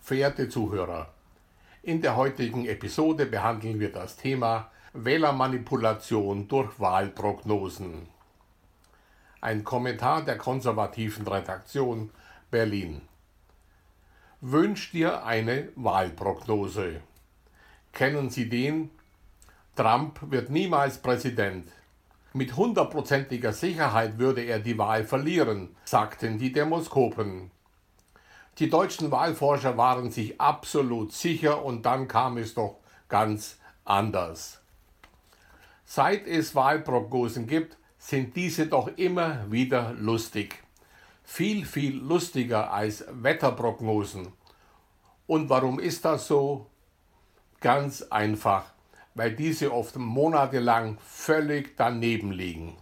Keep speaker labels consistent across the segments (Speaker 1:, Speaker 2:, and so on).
Speaker 1: Verehrte Zuhörer, in der heutigen Episode behandeln wir das Thema Wählermanipulation durch Wahlprognosen. Ein Kommentar der konservativen Redaktion Berlin. Wünsch dir eine Wahlprognose. Kennen Sie den? Trump wird niemals Präsident. Mit hundertprozentiger Sicherheit würde er die Wahl verlieren, sagten die Demoskopen. Die deutschen Wahlforscher waren sich absolut sicher und dann kam es doch ganz anders. Seit es Wahlprognosen gibt, sind diese doch immer wieder lustig. Viel, viel lustiger als Wetterprognosen. Und warum ist das so? Ganz einfach, weil diese oft monatelang völlig daneben liegen.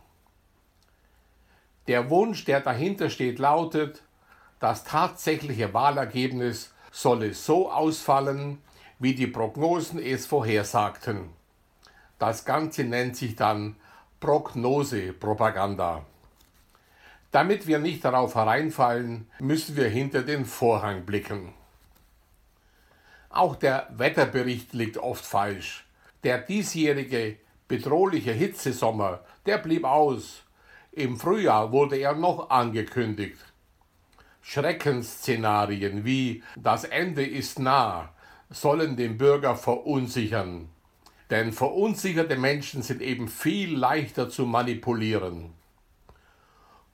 Speaker 1: Der Wunsch, der dahinter steht, lautet, das tatsächliche Wahlergebnis solle so ausfallen, wie die Prognosen es vorhersagten. Das Ganze nennt sich dann Prognosepropaganda. Damit wir nicht darauf hereinfallen, müssen wir hinter den Vorhang blicken. Auch der Wetterbericht liegt oft falsch. Der diesjährige bedrohliche Hitzesommer, der blieb aus. Im Frühjahr wurde er noch angekündigt. Schreckensszenarien wie das Ende ist nah sollen den Bürger verunsichern. Denn verunsicherte Menschen sind eben viel leichter zu manipulieren.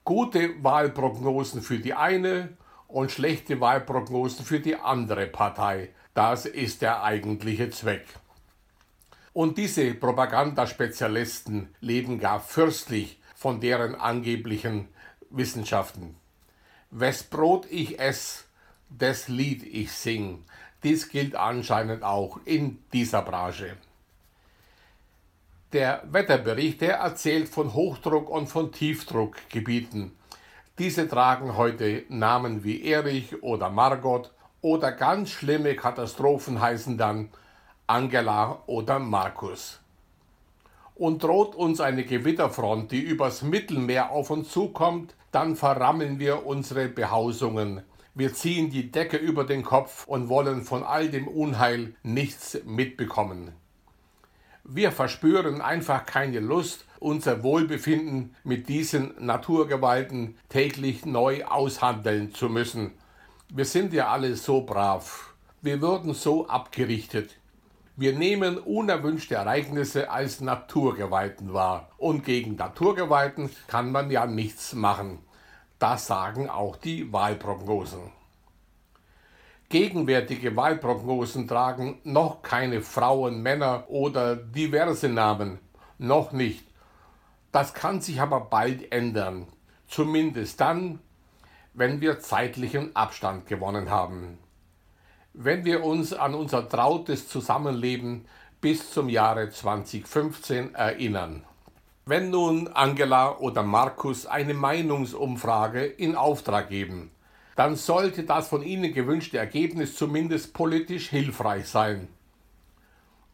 Speaker 1: Gute Wahlprognosen für die eine und schlechte Wahlprognosen für die andere Partei. Das ist der eigentliche Zweck. Und diese Propagandaspezialisten leben gar fürstlich von deren angeblichen Wissenschaften. Wes Brot ich ess, des Lied ich sing. Dies gilt anscheinend auch in dieser Branche. Der Wetterbericht, der erzählt von Hochdruck und von Tiefdruckgebieten. Diese tragen heute Namen wie Erich oder Margot oder ganz schlimme Katastrophen heißen dann Angela oder Markus. Und droht uns eine Gewitterfront, die übers Mittelmeer auf uns zukommt, dann verrammeln wir unsere Behausungen. Wir ziehen die Decke über den Kopf und wollen von all dem Unheil nichts mitbekommen. Wir verspüren einfach keine Lust, unser Wohlbefinden mit diesen Naturgewalten täglich neu aushandeln zu müssen. Wir sind ja alle so brav. Wir würden so abgerichtet. Wir nehmen unerwünschte Ereignisse als Naturgewalten wahr. Und gegen Naturgewalten kann man ja nichts machen. Das sagen auch die Wahlprognosen. Gegenwärtige Wahlprognosen tragen noch keine Frauen, Männer oder diverse Namen. Noch nicht. Das kann sich aber bald ändern. Zumindest dann, wenn wir zeitlichen Abstand gewonnen haben wenn wir uns an unser trautes Zusammenleben bis zum Jahre 2015 erinnern. Wenn nun Angela oder Markus eine Meinungsumfrage in Auftrag geben, dann sollte das von ihnen gewünschte Ergebnis zumindest politisch hilfreich sein.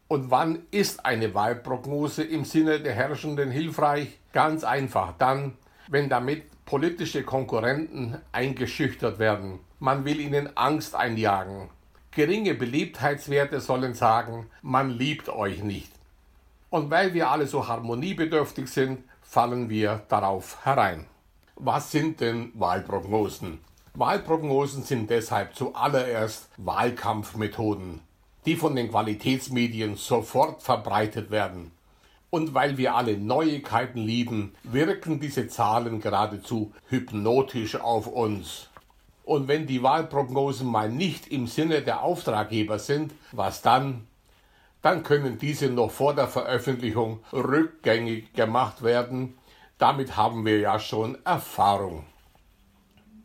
Speaker 1: Und wann ist eine Wahlprognose im Sinne der Herrschenden hilfreich? Ganz einfach dann, wenn damit politische Konkurrenten eingeschüchtert werden. Man will ihnen Angst einjagen. Geringe Beliebtheitswerte sollen sagen, man liebt euch nicht. Und weil wir alle so harmoniebedürftig sind, fallen wir darauf herein. Was sind denn Wahlprognosen? Wahlprognosen sind deshalb zuallererst Wahlkampfmethoden, die von den Qualitätsmedien sofort verbreitet werden. Und weil wir alle Neuigkeiten lieben, wirken diese Zahlen geradezu hypnotisch auf uns. Und wenn die Wahlprognosen mal nicht im Sinne der Auftraggeber sind, was dann? Dann können diese noch vor der Veröffentlichung rückgängig gemacht werden. Damit haben wir ja schon Erfahrung.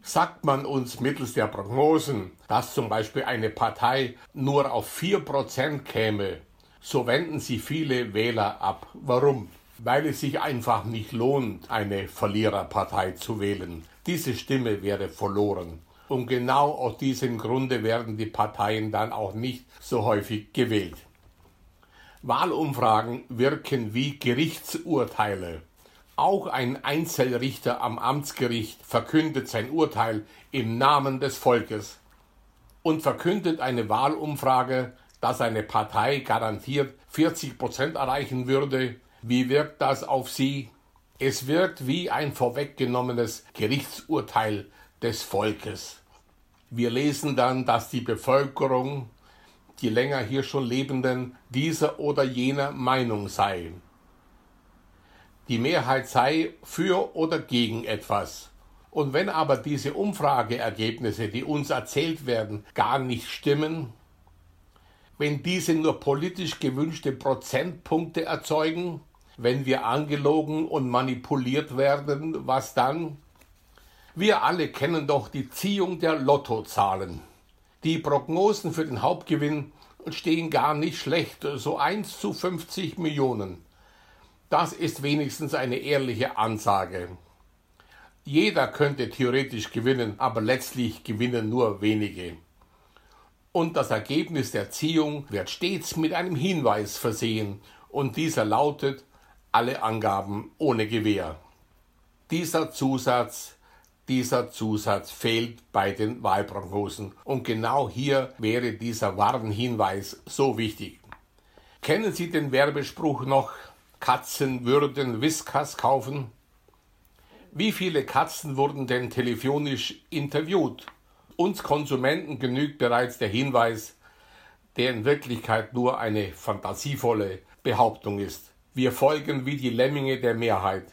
Speaker 1: Sagt man uns mittels der Prognosen, dass zum Beispiel eine Partei nur auf 4% käme, so wenden sie viele Wähler ab. Warum? Weil es sich einfach nicht lohnt, eine Verliererpartei zu wählen. Diese Stimme wäre verloren. Und genau aus diesem Grunde werden die Parteien dann auch nicht so häufig gewählt. Wahlumfragen wirken wie Gerichtsurteile. Auch ein Einzelrichter am Amtsgericht verkündet sein Urteil im Namen des Volkes. und verkündet eine Wahlumfrage, dass eine Partei garantiert 40 Prozent erreichen würde. Wie wirkt das auf Sie? Es wirkt wie ein vorweggenommenes Gerichtsurteil des Volkes. Wir lesen dann, dass die Bevölkerung, die länger hier schon Lebenden, dieser oder jener Meinung sei. Die Mehrheit sei für oder gegen etwas. Und wenn aber diese Umfrageergebnisse, die uns erzählt werden, gar nicht stimmen, wenn diese nur politisch gewünschte Prozentpunkte erzeugen, wenn wir angelogen und manipuliert werden, was dann? Wir alle kennen doch die Ziehung der Lottozahlen. Die Prognosen für den Hauptgewinn stehen gar nicht schlecht, so 1 zu 50 Millionen. Das ist wenigstens eine ehrliche Ansage. Jeder könnte theoretisch gewinnen, aber letztlich gewinnen nur wenige. Und das Ergebnis der Ziehung wird stets mit einem Hinweis versehen, und dieser lautet alle Angaben ohne Gewähr. Dieser Zusatz, dieser Zusatz fehlt bei den Wahlprognosen und genau hier wäre dieser Warnhinweis so wichtig. Kennen Sie den Werbespruch noch Katzen würden Whiskas kaufen? Wie viele Katzen wurden denn telefonisch interviewt? Uns Konsumenten genügt bereits der Hinweis, der in Wirklichkeit nur eine fantasievolle Behauptung ist. Wir folgen wie die Lemminge der Mehrheit.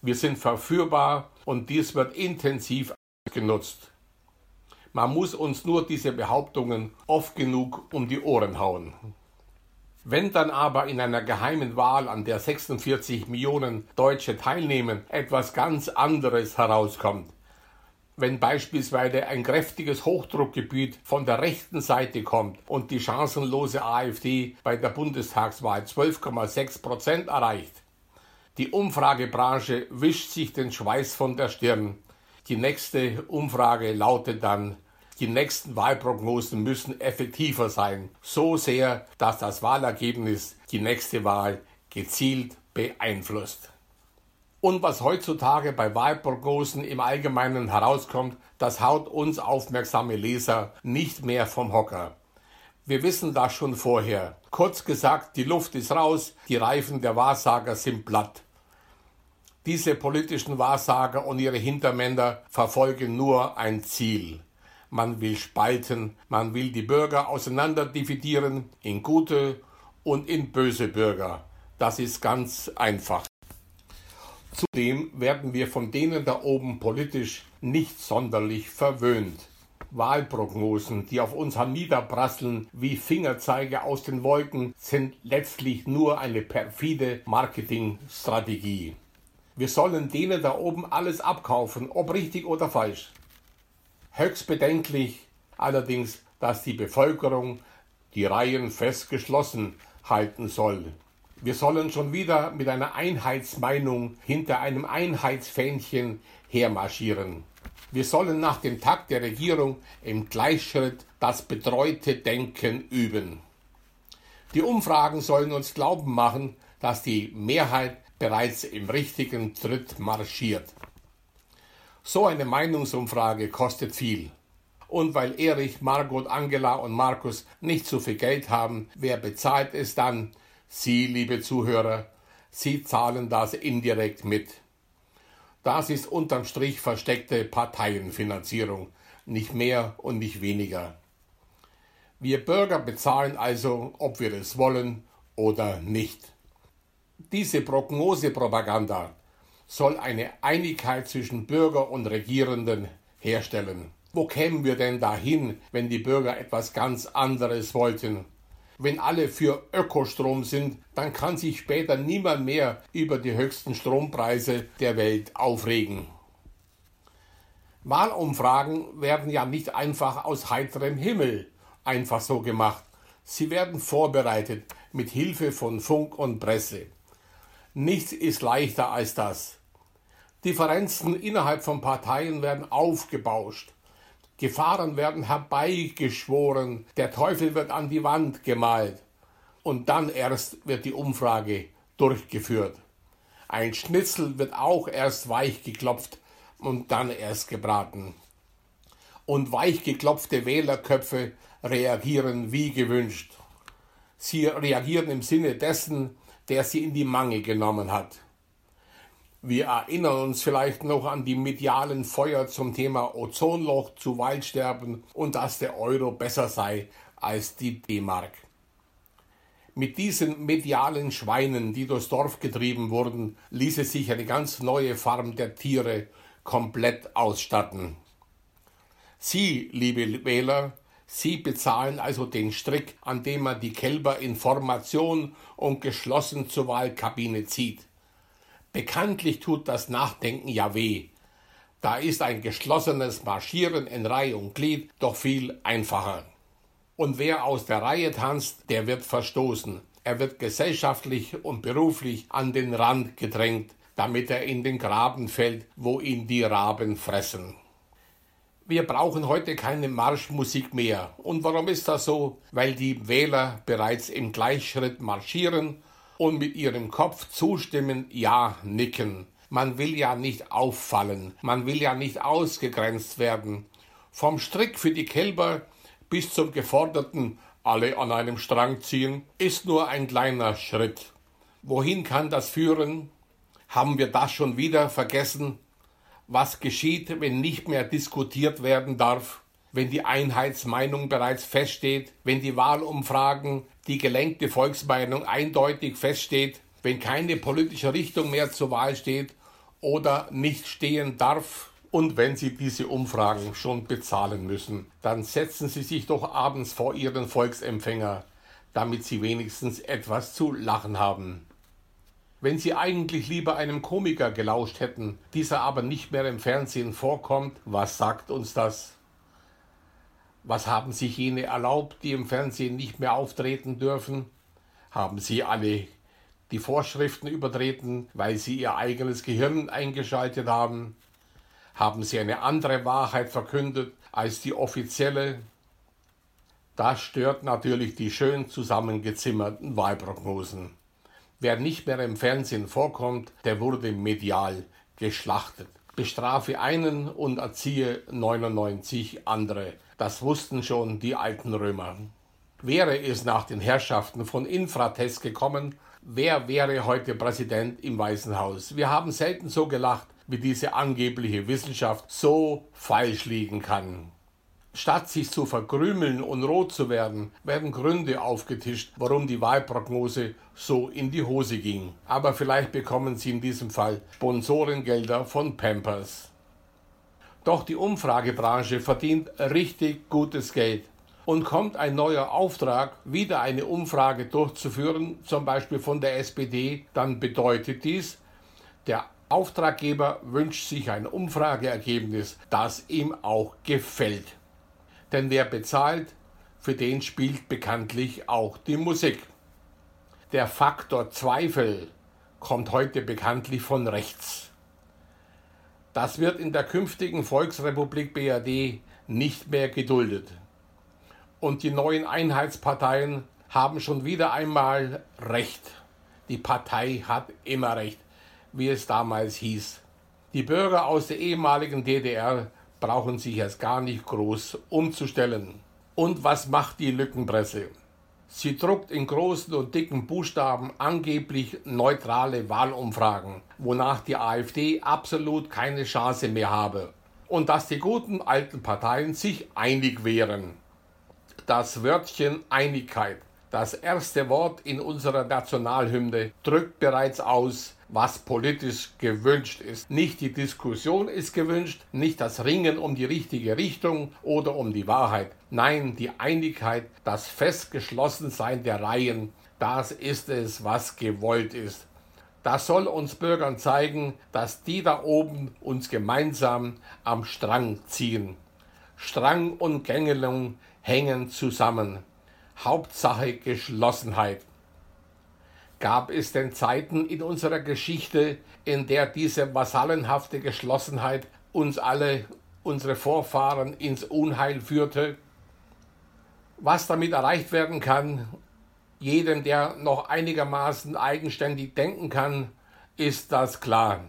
Speaker 1: Wir sind verführbar und dies wird intensiv genutzt. Man muss uns nur diese Behauptungen oft genug um die Ohren hauen. Wenn dann aber in einer geheimen Wahl, an der 46 Millionen Deutsche teilnehmen, etwas ganz anderes herauskommt, wenn beispielsweise ein kräftiges Hochdruckgebiet von der rechten Seite kommt und die chancenlose AfD bei der Bundestagswahl 12,6 Prozent erreicht. Die Umfragebranche wischt sich den Schweiß von der Stirn. Die nächste Umfrage lautet dann die nächsten Wahlprognosen müssen effektiver sein, so sehr, dass das Wahlergebnis die nächste Wahl gezielt beeinflusst. Und was heutzutage bei Wahlprognosen im Allgemeinen herauskommt, das haut uns aufmerksame Leser nicht mehr vom Hocker. Wir wissen das schon vorher. Kurz gesagt, die Luft ist raus, die Reifen der Wahrsager sind platt. Diese politischen Wahrsager und ihre Hintermänner verfolgen nur ein Ziel man will spalten, man will die Bürger auseinanderdividieren in gute und in böse Bürger. Das ist ganz einfach. Zudem werden wir von denen da oben politisch nicht sonderlich verwöhnt. Wahlprognosen, die auf uns herniederprasseln wie Fingerzeige aus den Wolken, sind letztlich nur eine perfide Marketingstrategie. Wir sollen denen da oben alles abkaufen, ob richtig oder falsch. Höchst bedenklich allerdings, dass die Bevölkerung die Reihen fest geschlossen halten soll. Wir sollen schon wieder mit einer Einheitsmeinung hinter einem Einheitsfähnchen hermarschieren. Wir sollen nach dem Takt der Regierung im Gleichschritt das betreute Denken üben. Die Umfragen sollen uns glauben machen, dass die Mehrheit bereits im richtigen Tritt marschiert. So eine Meinungsumfrage kostet viel. Und weil Erich, Margot, Angela und Markus nicht so viel Geld haben, wer bezahlt es dann? Sie, liebe Zuhörer, Sie zahlen das indirekt mit. Das ist unterm Strich versteckte Parteienfinanzierung, nicht mehr und nicht weniger. Wir Bürger bezahlen also, ob wir es wollen oder nicht. Diese Prognosepropaganda soll eine Einigkeit zwischen Bürger und Regierenden herstellen. Wo kämen wir denn dahin, wenn die Bürger etwas ganz anderes wollten? Wenn alle für Ökostrom sind, dann kann sich später niemand mehr über die höchsten Strompreise der Welt aufregen. Wahlumfragen werden ja nicht einfach aus heiterem Himmel einfach so gemacht. Sie werden vorbereitet mit Hilfe von Funk und Presse. Nichts ist leichter als das. Differenzen innerhalb von Parteien werden aufgebauscht. Gefahren werden herbeigeschworen. Der Teufel wird an die Wand gemalt. Und dann erst wird die Umfrage durchgeführt. Ein Schnitzel wird auch erst weich geklopft und dann erst gebraten. und weichgeklopfte Wählerköpfe reagieren wie gewünscht. Sie reagieren im Sinne dessen, der sie in die Mangel genommen hat. Wir erinnern uns vielleicht noch an die medialen Feuer zum Thema Ozonloch zu Waldsterben und dass der Euro besser sei als die D-Mark. Mit diesen medialen Schweinen, die durchs Dorf getrieben wurden, ließe sich eine ganz neue Farm der Tiere komplett ausstatten. Sie, liebe Wähler, Sie bezahlen also den Strick, an dem man die Kälber in Formation und geschlossen zur Wahlkabine zieht. Bekanntlich tut das Nachdenken ja weh. Da ist ein geschlossenes Marschieren in Reihe und Glied doch viel einfacher. Und wer aus der Reihe tanzt, der wird verstoßen. Er wird gesellschaftlich und beruflich an den Rand gedrängt, damit er in den Graben fällt, wo ihn die Raben fressen. Wir brauchen heute keine Marschmusik mehr. Und warum ist das so? Weil die Wähler bereits im Gleichschritt marschieren und mit ihrem Kopf zustimmen, ja nicken. Man will ja nicht auffallen, man will ja nicht ausgegrenzt werden. Vom Strick für die Kälber bis zum geforderten alle an einem Strang ziehen ist nur ein kleiner Schritt. Wohin kann das führen? Haben wir das schon wieder vergessen? Was geschieht, wenn nicht mehr diskutiert werden darf? wenn die Einheitsmeinung bereits feststeht, wenn die Wahlumfragen, die gelenkte Volksmeinung eindeutig feststeht, wenn keine politische Richtung mehr zur Wahl steht oder nicht stehen darf, und wenn Sie diese Umfragen schon bezahlen müssen, dann setzen Sie sich doch abends vor Ihren Volksempfänger, damit Sie wenigstens etwas zu lachen haben. Wenn Sie eigentlich lieber einem Komiker gelauscht hätten, dieser aber nicht mehr im Fernsehen vorkommt, was sagt uns das? Was haben sich jene erlaubt, die im Fernsehen nicht mehr auftreten dürfen? Haben sie alle die Vorschriften übertreten, weil sie ihr eigenes Gehirn eingeschaltet haben? Haben sie eine andere Wahrheit verkündet als die offizielle? Das stört natürlich die schön zusammengezimmerten Wahlprognosen. Wer nicht mehr im Fernsehen vorkommt, der wurde medial geschlachtet. Bestrafe einen und erziehe 99 andere. Das wussten schon die alten Römer. Wäre es nach den Herrschaften von Infrates gekommen, wer wäre heute Präsident im Weißen Haus? Wir haben selten so gelacht, wie diese angebliche Wissenschaft so falsch liegen kann. Statt sich zu verkrümeln und rot zu werden, werden Gründe aufgetischt, warum die Wahlprognose so in die Hose ging. Aber vielleicht bekommen Sie in diesem Fall Sponsorengelder von Pampers. Doch die Umfragebranche verdient richtig gutes Geld. Und kommt ein neuer Auftrag, wieder eine Umfrage durchzuführen, zum Beispiel von der SPD, dann bedeutet dies, der Auftraggeber wünscht sich ein Umfrageergebnis, das ihm auch gefällt. Denn wer bezahlt, für den spielt bekanntlich auch die Musik. Der Faktor Zweifel kommt heute bekanntlich von rechts. Das wird in der künftigen Volksrepublik BRD nicht mehr geduldet. Und die neuen Einheitsparteien haben schon wieder einmal Recht. Die Partei hat immer Recht, wie es damals hieß. Die Bürger aus der ehemaligen DDR brauchen sich erst gar nicht groß umzustellen. Und was macht die Lückenpresse? Sie druckt in großen und dicken Buchstaben angeblich neutrale Wahlumfragen, wonach die AfD absolut keine Chance mehr habe und dass die guten alten Parteien sich einig wären. Das Wörtchen Einigkeit, das erste Wort in unserer Nationalhymne, drückt bereits aus, was politisch gewünscht ist. Nicht die Diskussion ist gewünscht, nicht das Ringen um die richtige Richtung oder um die Wahrheit. Nein, die Einigkeit, das Festgeschlossensein der Reihen, das ist es, was gewollt ist. Das soll uns Bürgern zeigen, dass die da oben uns gemeinsam am Strang ziehen. Strang und Gängelung hängen zusammen. Hauptsache Geschlossenheit. Gab es denn Zeiten in unserer Geschichte, in der diese vasallenhafte Geschlossenheit uns alle, unsere Vorfahren, ins Unheil führte? Was damit erreicht werden kann, jedem, der noch einigermaßen eigenständig denken kann, ist das klar.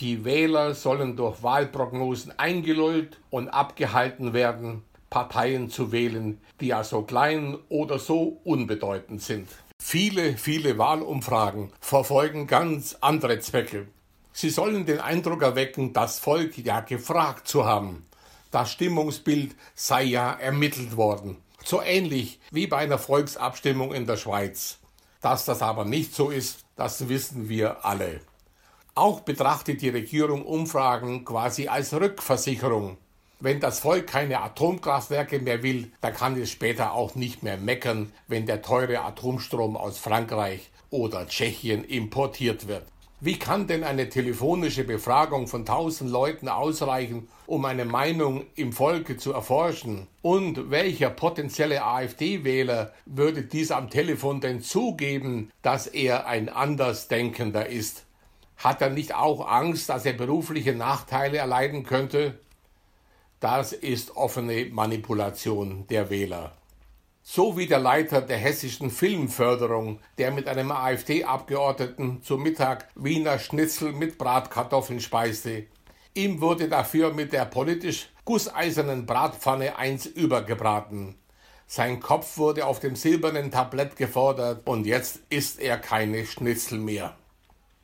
Speaker 1: Die Wähler sollen durch Wahlprognosen eingelullt und abgehalten werden, Parteien zu wählen, die ja so klein oder so unbedeutend sind. Viele, viele Wahlumfragen verfolgen ganz andere Zwecke. Sie sollen den Eindruck erwecken, das Volk ja gefragt zu haben. Das Stimmungsbild sei ja ermittelt worden. So ähnlich wie bei einer Volksabstimmung in der Schweiz. Dass das aber nicht so ist, das wissen wir alle. Auch betrachtet die Regierung Umfragen quasi als Rückversicherung. Wenn das Volk keine Atomkraftwerke mehr will, dann kann es später auch nicht mehr meckern, wenn der teure Atomstrom aus Frankreich oder Tschechien importiert wird. Wie kann denn eine telefonische Befragung von tausend Leuten ausreichen, um eine Meinung im Volke zu erforschen? Und welcher potenzielle AfD-Wähler würde dies am Telefon denn zugeben, dass er ein Andersdenkender ist? Hat er nicht auch Angst, dass er berufliche Nachteile erleiden könnte? Das ist offene Manipulation der Wähler. So wie der Leiter der hessischen Filmförderung, der mit einem AfD-Abgeordneten zu Mittag Wiener Schnitzel mit Bratkartoffeln speiste. Ihm wurde dafür mit der politisch gusseisernen Bratpfanne eins übergebraten. Sein Kopf wurde auf dem silbernen Tablett gefordert und jetzt isst er keine Schnitzel mehr.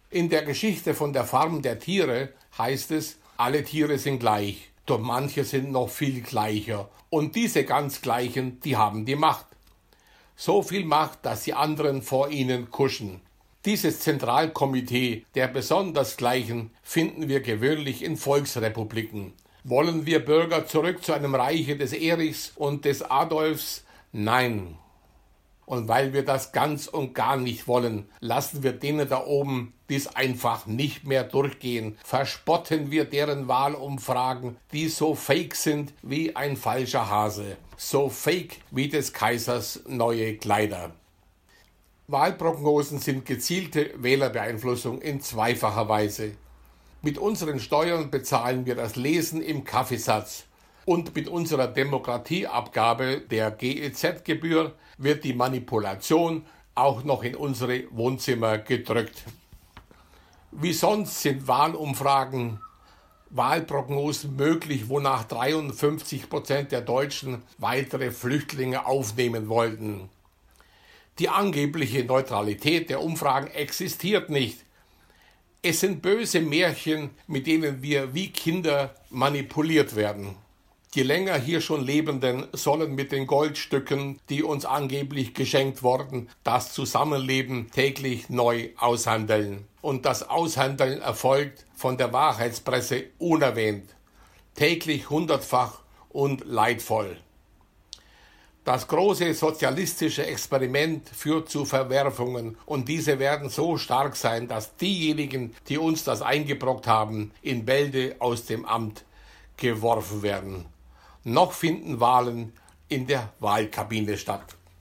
Speaker 1: In der Geschichte von der Farm der Tiere heißt es, alle Tiere sind gleich, doch manche sind noch viel gleicher. Und diese ganz gleichen, die haben die Macht. So viel Macht, dass die anderen vor ihnen kuschen. Dieses Zentralkomitee der besonders Gleichen finden wir gewöhnlich in Volksrepubliken. Wollen wir Bürger zurück zu einem Reiche des Erichs und des Adolfs? Nein. Und weil wir das ganz und gar nicht wollen, lassen wir denen da oben dies einfach nicht mehr durchgehen. Verspotten wir deren Wahlumfragen, die so fake sind wie ein falscher Hase. So fake wie des Kaisers neue Kleider. Wahlprognosen sind gezielte Wählerbeeinflussung in zweifacher Weise. Mit unseren Steuern bezahlen wir das Lesen im Kaffeesatz und mit unserer Demokratieabgabe der GEZ-Gebühr wird die Manipulation auch noch in unsere Wohnzimmer gedrückt. Wie sonst sind Wahlumfragen, Wahlprognosen möglich, wonach 53 Prozent der Deutschen weitere Flüchtlinge aufnehmen wollten. Die angebliche Neutralität der Umfragen existiert nicht. Es sind böse Märchen, mit denen wir wie Kinder manipuliert werden. Die länger hier schon Lebenden sollen mit den Goldstücken, die uns angeblich geschenkt wurden, das Zusammenleben täglich neu aushandeln. Und das Aushandeln erfolgt von der Wahrheitspresse unerwähnt, täglich hundertfach und leidvoll. Das große sozialistische Experiment führt zu Verwerfungen und diese werden so stark sein, dass diejenigen, die uns das eingebrockt haben, in Bälde aus dem Amt geworfen werden noch finden Wahlen in der Wahlkabine statt.